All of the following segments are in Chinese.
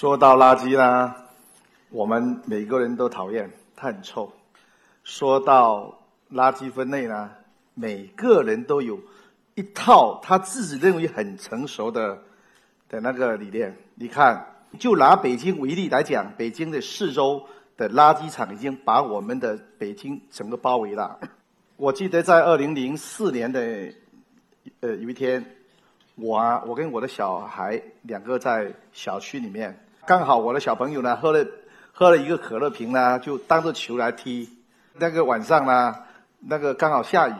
说到垃圾呢，我们每个人都讨厌，它很臭。说到垃圾分类呢，每个人都有一套他自己认为很成熟的的那个理念。你看，就拿北京为例来讲，北京的四周的垃圾场已经把我们的北京整个包围了。我记得在二零零四年的呃有一天。我啊，我跟我的小孩两个在小区里面，刚好我的小朋友呢喝了喝了一个可乐瓶呢，就当着球来踢。那个晚上呢，那个刚好下雨，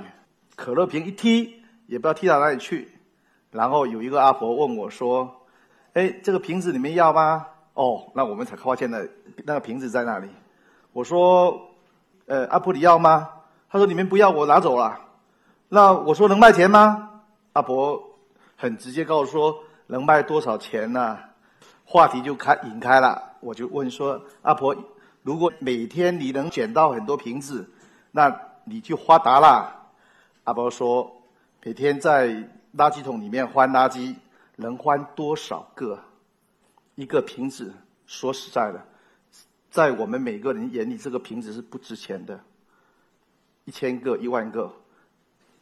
可乐瓶一踢也不知道踢到哪里去。然后有一个阿婆问我说：“哎，这个瓶子你们要吗？”哦，那我们才发现了那个瓶子在那里。我说：“呃，阿婆你要吗？”他说：“你们不要，我拿走了。”那我说：“能卖钱吗？”阿婆。很直接告诉说能卖多少钱呢？话题就开引开了，我就问说阿婆，如果每天你能捡到很多瓶子，那你就发达了。阿婆说，每天在垃圾桶里面翻垃圾，能翻多少个？一个瓶子，说实在的，在我们每个人眼里，这个瓶子是不值钱的。一千个、一万个，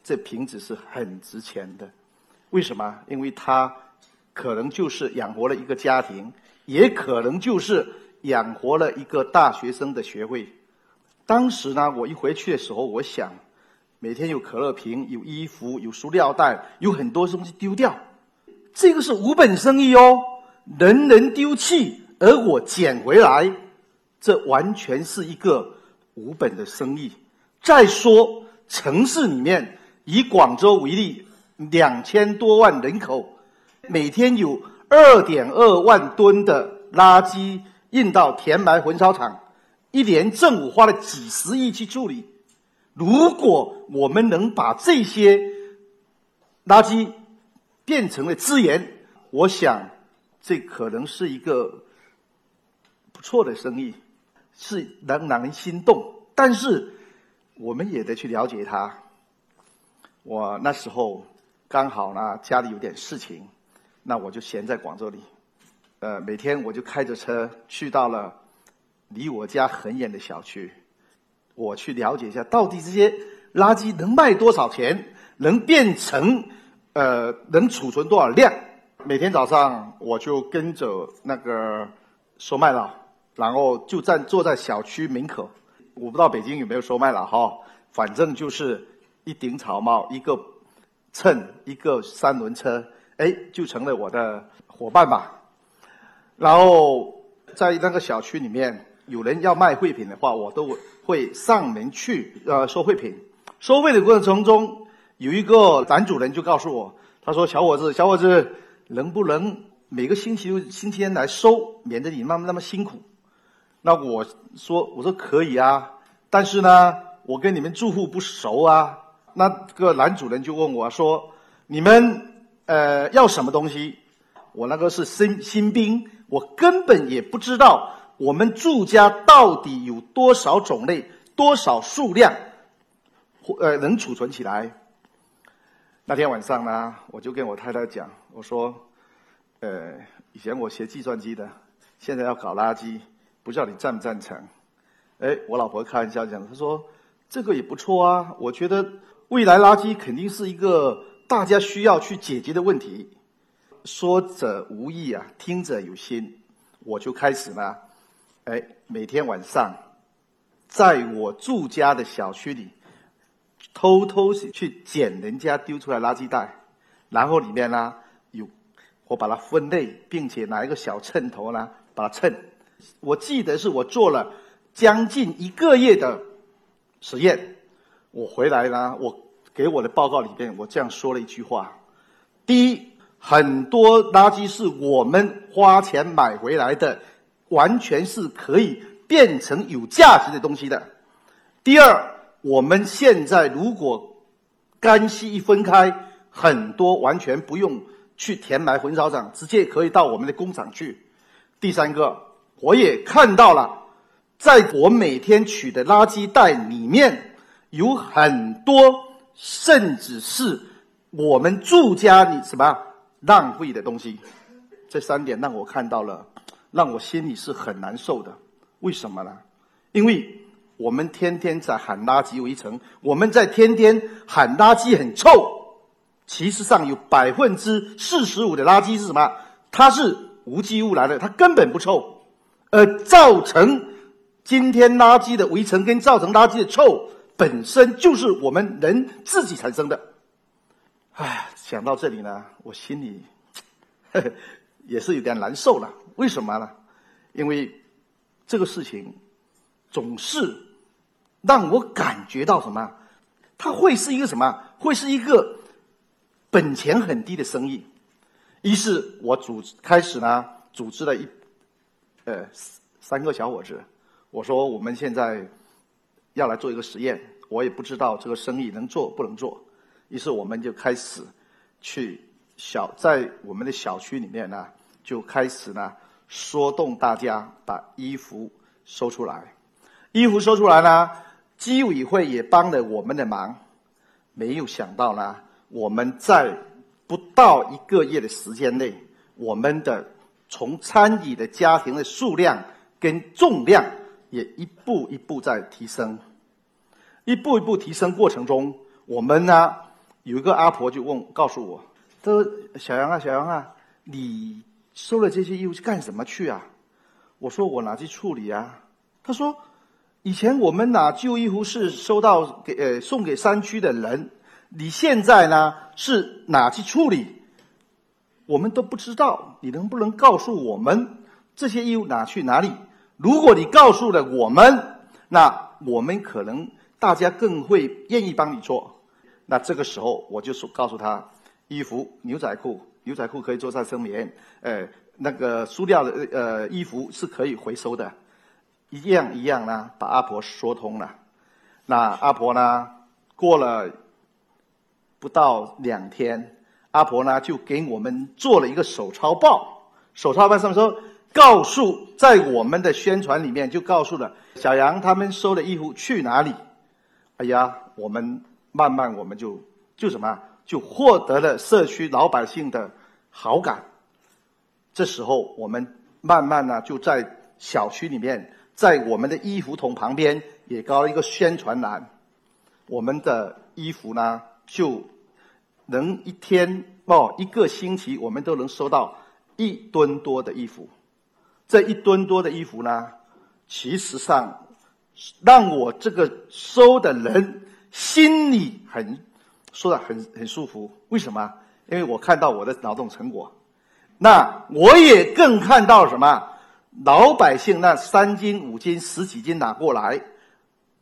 这瓶子是很值钱的。为什么？因为它可能就是养活了一个家庭，也可能就是养活了一个大学生的学费。当时呢，我一回去的时候，我想，每天有可乐瓶、有衣服、有塑料袋，有很多东西丢掉，这个是无本生意哦，人人丢弃，而我捡回来，这完全是一个无本的生意。再说城市里面，以广州为例。两千多万人口，每天有二点二万吨的垃圾运到填埋焚烧厂，一年政府花了几十亿去处理。如果我们能把这些垃圾变成了资源，我想这可能是一个不错的生意，是能让人心动。但是我们也得去了解它。我那时候。刚好呢，家里有点事情，那我就闲在广州里。呃，每天我就开着车去到了离我家很远的小区，我去了解一下，到底这些垃圾能卖多少钱，能变成呃能储存多少量。每天早上我就跟着那个收卖佬，然后就站坐在小区门口。我不知道北京有没有收卖佬哈，反正就是一顶草帽一个。秤一个三轮车，哎，就成了我的伙伴吧。然后在那个小区里面，有人要卖废品的话，我都会上门去呃收废品。收费的过程中，有一个男主人就告诉我，他说：“小伙子，小伙子，能不能每个星期六、星期天来收，免得你那么那么辛苦？”那我说：“我说可以啊，但是呢，我跟你们住户不熟啊。”那个男主人就问我说：“你们呃要什么东西？”我那个是新新兵，我根本也不知道我们住家到底有多少种类、多少数量，呃能储存起来。那天晚上呢，我就跟我太太讲，我说：“呃，以前我学计算机的，现在要搞垃圾，不知道你赞不赞成？”哎，我老婆开玩笑讲，她说：“这个也不错啊，我觉得。”未来垃圾肯定是一个大家需要去解决的问题。说者无意啊，听者有心。我就开始呢，哎，每天晚上，在我住家的小区里，偷偷去捡人家丢出来垃圾袋，然后里面呢有，我把它分类，并且拿一个小秤头呢把它称。我记得是我做了将近一个月的实验。我回来呢，我给我的报告里边，我这样说了一句话：第一，很多垃圾是我们花钱买回来的，完全是可以变成有价值的东西的；第二，我们现在如果干系一分开，很多完全不用去填埋焚烧厂，直接可以到我们的工厂去；第三个，我也看到了，在我每天取的垃圾袋里面。有很多，甚至是我们住家里什么浪费的东西，这三点让我看到了让我心里是很难受的。为什么呢？因为我们天天在喊垃圾围城，我们在天天喊垃圾很臭，其实上有百分之四十五的垃圾是什么？它是无机物来的，它根本不臭，而造成今天垃圾的围城跟造成垃圾的臭，本身就是我们人自己产生的。唉，想到这里呢，我心里呵 呵也是有点难受了。为什么呢？因为这个事情总是让我感觉到什么？它会是一个什么？会是一个本钱很低的生意。于是我组开始呢，组织了一呃三个小伙子，我说我们现在要来做一个实验，我也不知道这个生意能做不能做。于是我们就开始去小在我们的小区里面呢，就开始呢说动大家把衣服收出来。衣服收出来呢，居委会也帮了我们的忙。没有想到呢，我们在不到一个月的时间内，我们的从参与的家庭的数量跟重量也一步一步在提升。一步一步提升过程中，我们呢。有一个阿婆就问，告诉我：“他说小杨啊，小杨啊，你收了这些衣服干什么去啊？”我说：“我拿去处理啊。”他说：“以前我们拿旧衣服是收到给呃送给山区的人，你现在呢是拿去处理？我们都不知道，你能不能告诉我们这些衣服拿去哪里？如果你告诉了我们，那我们可能大家更会愿意帮你做。”那这个时候，我就说告诉他，衣服、牛仔裤、牛仔裤可以做再生棉，呃，那个塑料的呃衣服是可以回收的，一样一样呢，把阿婆说通了。那阿婆呢，过了不到两天，阿婆呢就给我们做了一个手抄报，手抄报上面说，告诉在我们的宣传里面就告诉了小杨他们收的衣服去哪里。哎呀，我们。慢慢，我们就就什么，就获得了社区老百姓的好感。这时候，我们慢慢呢，就在小区里面，在我们的衣服桶旁边也搞了一个宣传栏。我们的衣服呢，就能一天哦，一个星期，我们都能收到一吨多的衣服。这一吨多的衣服呢，其实上让我这个收的人。心里很说的很很舒服，为什么？因为我看到我的劳动成果，那我也更看到什么？老百姓那三斤五斤十几斤拿过来，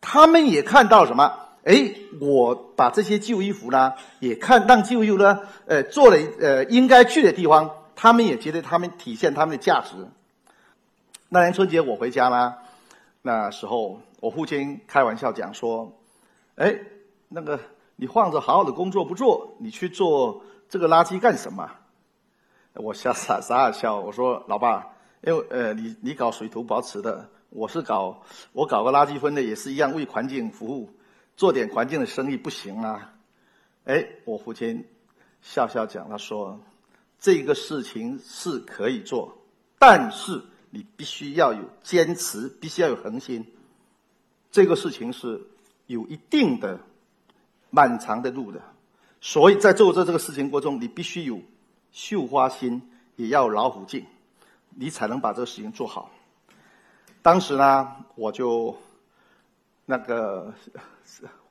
他们也看到什么？哎，我把这些旧衣服呢，也看让旧衣服呢，呃，做了呃应该去的地方，他们也觉得他们体现他们的价值。那年春节我回家啦，那时候我父亲开玩笑讲说。哎，那个你放着好好的工作不做，你去做这个垃圾干什么？我傻傻傻笑，我说老爸，因为呃，你你搞水土保持的，我是搞我搞个垃圾分类也是一样为环境服务，做点环境的生意不行啊？哎，我父亲笑笑讲，他说这个事情是可以做，但是你必须要有坚持，必须要有恒心。这个事情是。有一定的漫长的路的，所以在做这这个事情过程中，你必须有绣花心，也要老虎劲，你才能把这个事情做好。当时呢，我就那个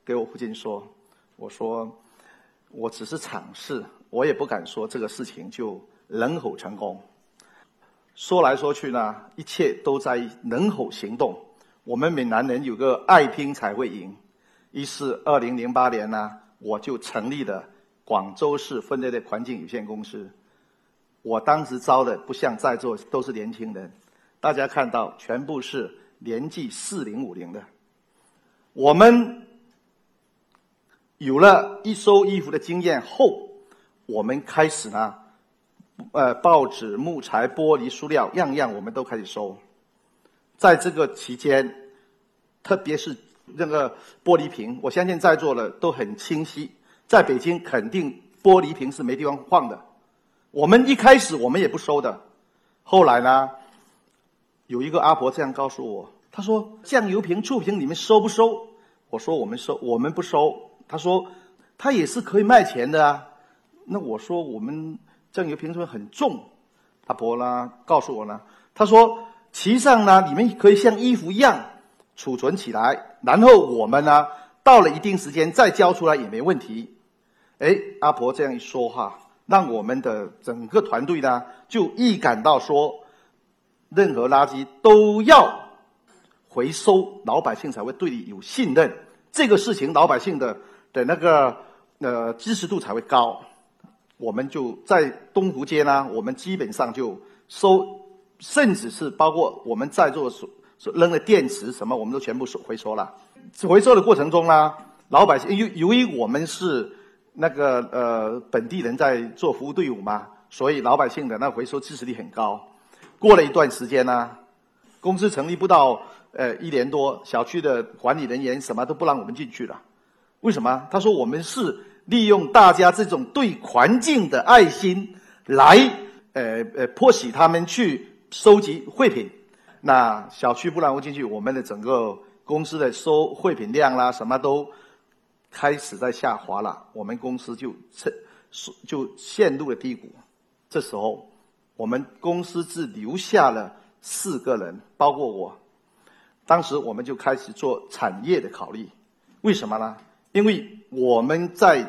给我父亲说：“我说我只是尝试，我也不敢说这个事情就能否成功。说来说去呢，一切都在能否行动。我们闽南人有个爱拼才会赢。”于是，二零零八年呢，我就成立了广州市分类的环境有限公司。我当时招的不像在座都是年轻人，大家看到全部是年纪四零五零的。我们有了一收衣服的经验后，我们开始呢，呃，报纸、木材、玻璃、塑料，样样我们都开始收。在这个期间，特别是。那个玻璃瓶，我相信在座的都很清晰。在北京，肯定玻璃瓶是没地方放的。我们一开始我们也不收的，后来呢，有一个阿婆这样告诉我，她说：“酱油瓶、醋瓶你们收不收？”我说：“我们收，我们不收。”她说：“它也是可以卖钱的啊。”那我说：“我们酱油瓶是不是很重？”阿婆呢告诉我呢，她说：“其上呢，你们可以像衣服一样储存起来，然后我们呢到了一定时间再交出来也没问题。”哎，阿婆这样一说哈，让我们的整个团队呢就预感到说，任何垃圾都要回收，老百姓才会对你有信任。这个事情老百姓的的那个呃支持度才会高。我们就在东湖街呢，我们基本上就收，甚至是包括我们在座所所扔的电池什么，我们都全部收回收了。回收的过程中呢，老百姓由由于我们是。那个呃，本地人在做服务队伍嘛，所以老百姓的那回收支持率很高。过了一段时间呢，公司成立不到呃一年多，小区的管理人员什么都不让我们进去了。为什么？他说我们是利用大家这种对环境的爱心来呃呃迫使他们去收集废品。那小区不让我进去，我们的整个公司的收废品量啦，什么都。开始在下滑了，我们公司就趁就陷入了低谷。这时候，我们公司只留下了四个人，包括我。当时我们就开始做产业的考虑，为什么呢？因为我们在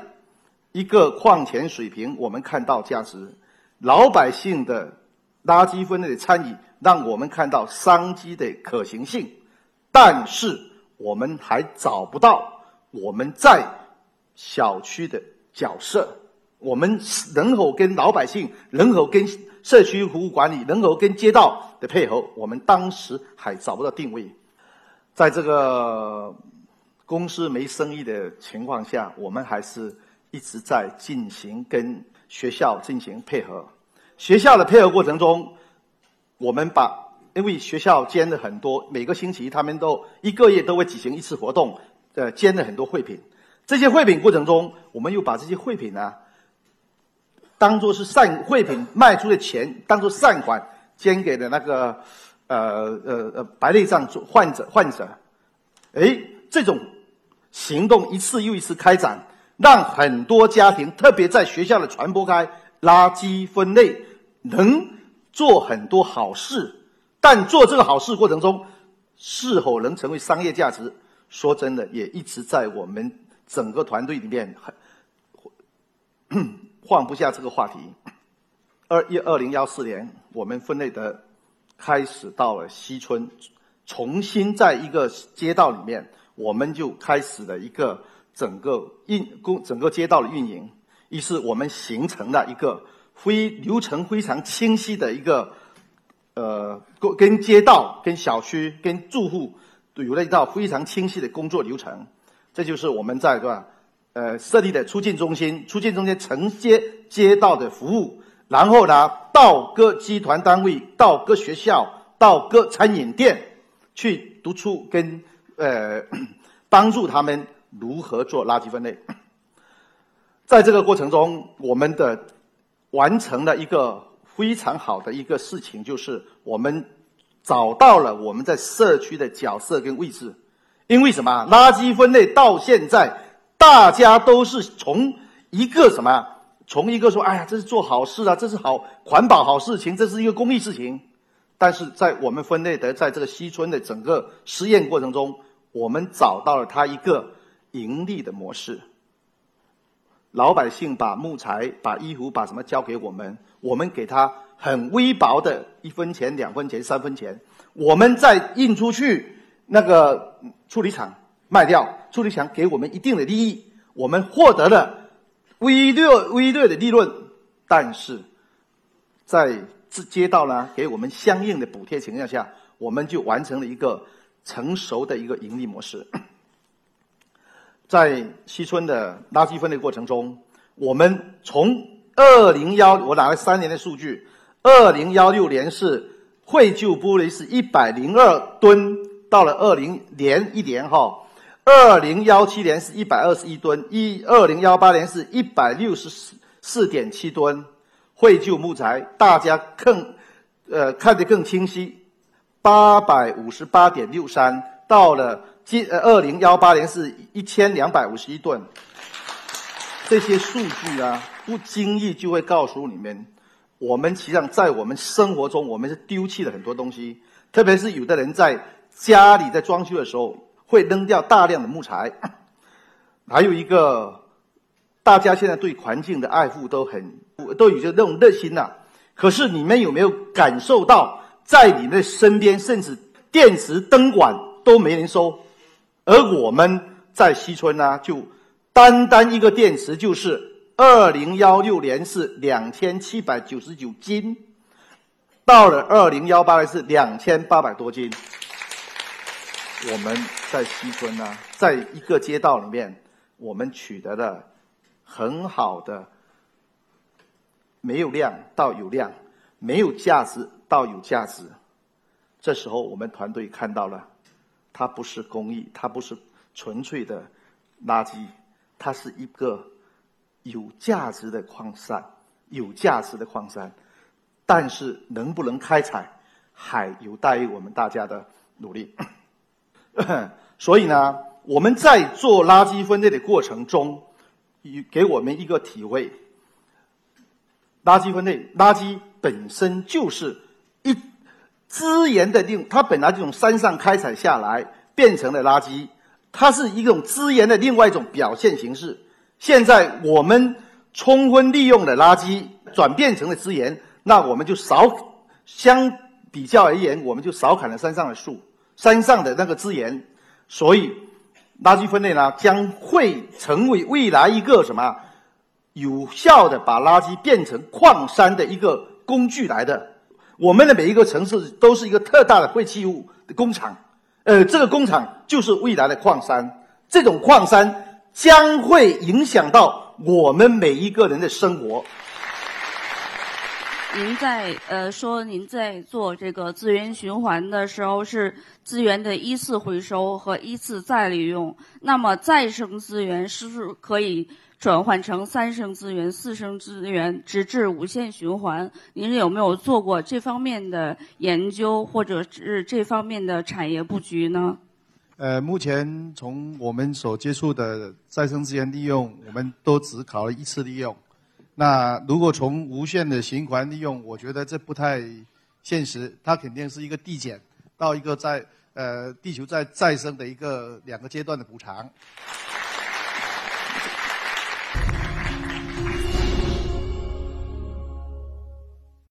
一个矿泉水瓶，我们看到价值，老百姓的垃圾分类的参与，让我们看到商机的可行性，但是我们还找不到。我们在小区的角色，我们能否跟老百姓，能否跟社区服务管理，能否跟街道的配合？我们当时还找不到定位。在这个公司没生意的情况下，我们还是一直在进行跟学校进行配合。学校的配合过程中，我们把因为学校兼了很多，每个星期他们都一个月都会举行一次活动。呃，捐了很多废品，这些废品过程中，我们又把这些废品呢，当做是善废品卖出的钱，当做善款捐给了那个呃呃呃白内障患者患者。哎，这种行动一次又一次开展，让很多家庭，特别在学校的传播开垃圾分类，能做很多好事。但做这个好事过程中，是否能成为商业价值？说真的，也一直在我们整个团队里面很放不下这个话题。二一二零幺四年，我们分类的开始到了西村，重新在一个街道里面，我们就开始了一个整个运工整个街道的运营。于是我们形成了一个非流程非常清晰的一个呃，跟街道、跟小区、跟住户。有了一套非常清晰的工作流程，这就是我们在对吧？呃，设立的出境中心，出境中心承接街道的服务，然后呢，到各集团单位、到各学校、到各餐饮店去督促跟呃 帮助他们如何做垃圾分类。在这个过程中，我们的完成了一个非常好的一个事情，就是我们。找到了我们在社区的角色跟位置，因为什么？垃圾分类到现在，大家都是从一个什么？从一个说，哎呀，这是做好事啊，这是好环保好事情，这是一个公益事情。但是在我们分类的在这个西村的整个实验过程中，我们找到了它一个盈利的模式。老百姓把木材、把衣服、把什么交给我们，我们给他。很微薄的一分钱、两分钱、三分钱，我们再印出去，那个处理厂卖掉，处理厂给我们一定的利益，我们获得了微略微略的利润，但是在是街道呢给我们相应的补贴情况下，我们就完成了一个成熟的一个盈利模式。在西村的垃圾分类过程中，我们从二零幺我拿了三年的数据。二零幺六年是废旧玻璃是一百零二吨，到了二零年一年哈，二零幺七年是一百二十一吨，一二零幺八年是一百六十四四点七吨，废旧木材大家更呃看得更清晰，八百五十八点六三，到了今呃二零幺八年是一千两百五十一吨。这些数据啊，不经意就会告诉你们，我们实际上在我们生活中，我们是丢弃了很多东西。特别是有的人在家里在装修的时候，会扔掉大量的木材。还有一个，大家现在对环境的爱护都很都有着那种热心呐。可是你们有没有感受到，在你们的身边，甚至电池灯管都没人收，而我们在西村呢，就。单单一个电池就是二零幺六年是两千七百九十九斤，到了二零幺八年是两千八百多斤。我们在西村呢，在一个街道里面，我们取得了很好的没有量到有量，没有价值到有价值。这时候我们团队看到了，它不是公益，它不是纯粹的垃圾。它是一个有价值的矿山，有价值的矿山，但是能不能开采，还有待于我们大家的努力。所以呢，我们在做垃圾分类的过程中，给我们一个体会：垃圾分类，垃圾本身就是一资源的另，它本来这种山上开采下来变成了垃圾。它是一种资源的另外一种表现形式。现在我们充分利用了垃圾，转变成了资源，那我们就少相比较而言，我们就少砍了山上的树，山上的那个资源。所以，垃圾分类呢，将会成为未来一个什么有效的把垃圾变成矿山的一个工具来的。我们的每一个城市都是一个特大的废弃物的工厂。呃，这个工厂就是未来的矿山，这种矿山将会影响到我们每一个人的生活。您在呃说您在做这个资源循环的时候是资源的一次回收和一次再利用，那么再生资源是不是可以？转换成三生资源、四生资源，直至无限循环。您有没有做过这方面的研究，或者是这方面的产业布局呢？呃，目前从我们所接触的再生资源利用，我们都只考了一次利用。那如果从无限的循环利用，我觉得这不太现实。它肯定是一个递减到一个在呃地球在再生的一个两个阶段的补偿。